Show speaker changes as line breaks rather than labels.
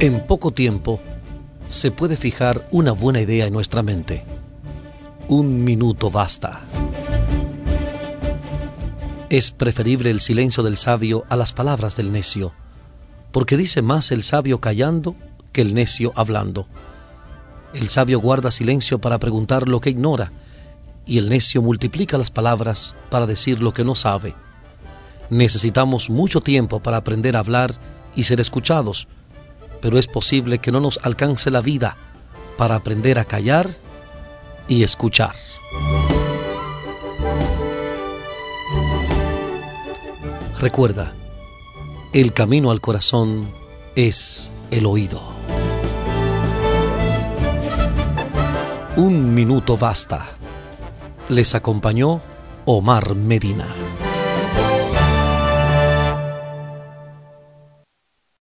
En poco tiempo se puede fijar una buena idea en nuestra mente. Un minuto basta. Es preferible el silencio del sabio a las palabras del necio, porque dice más el sabio callando que el necio hablando. El sabio guarda silencio para preguntar lo que ignora, y el necio multiplica las palabras para decir lo que no sabe. Necesitamos mucho tiempo para aprender a hablar y ser escuchados, pero es posible que no nos alcance la vida para aprender a callar y escuchar. Recuerda, el camino al corazón es el oído. Un minuto basta. Les acompañó Omar Medina.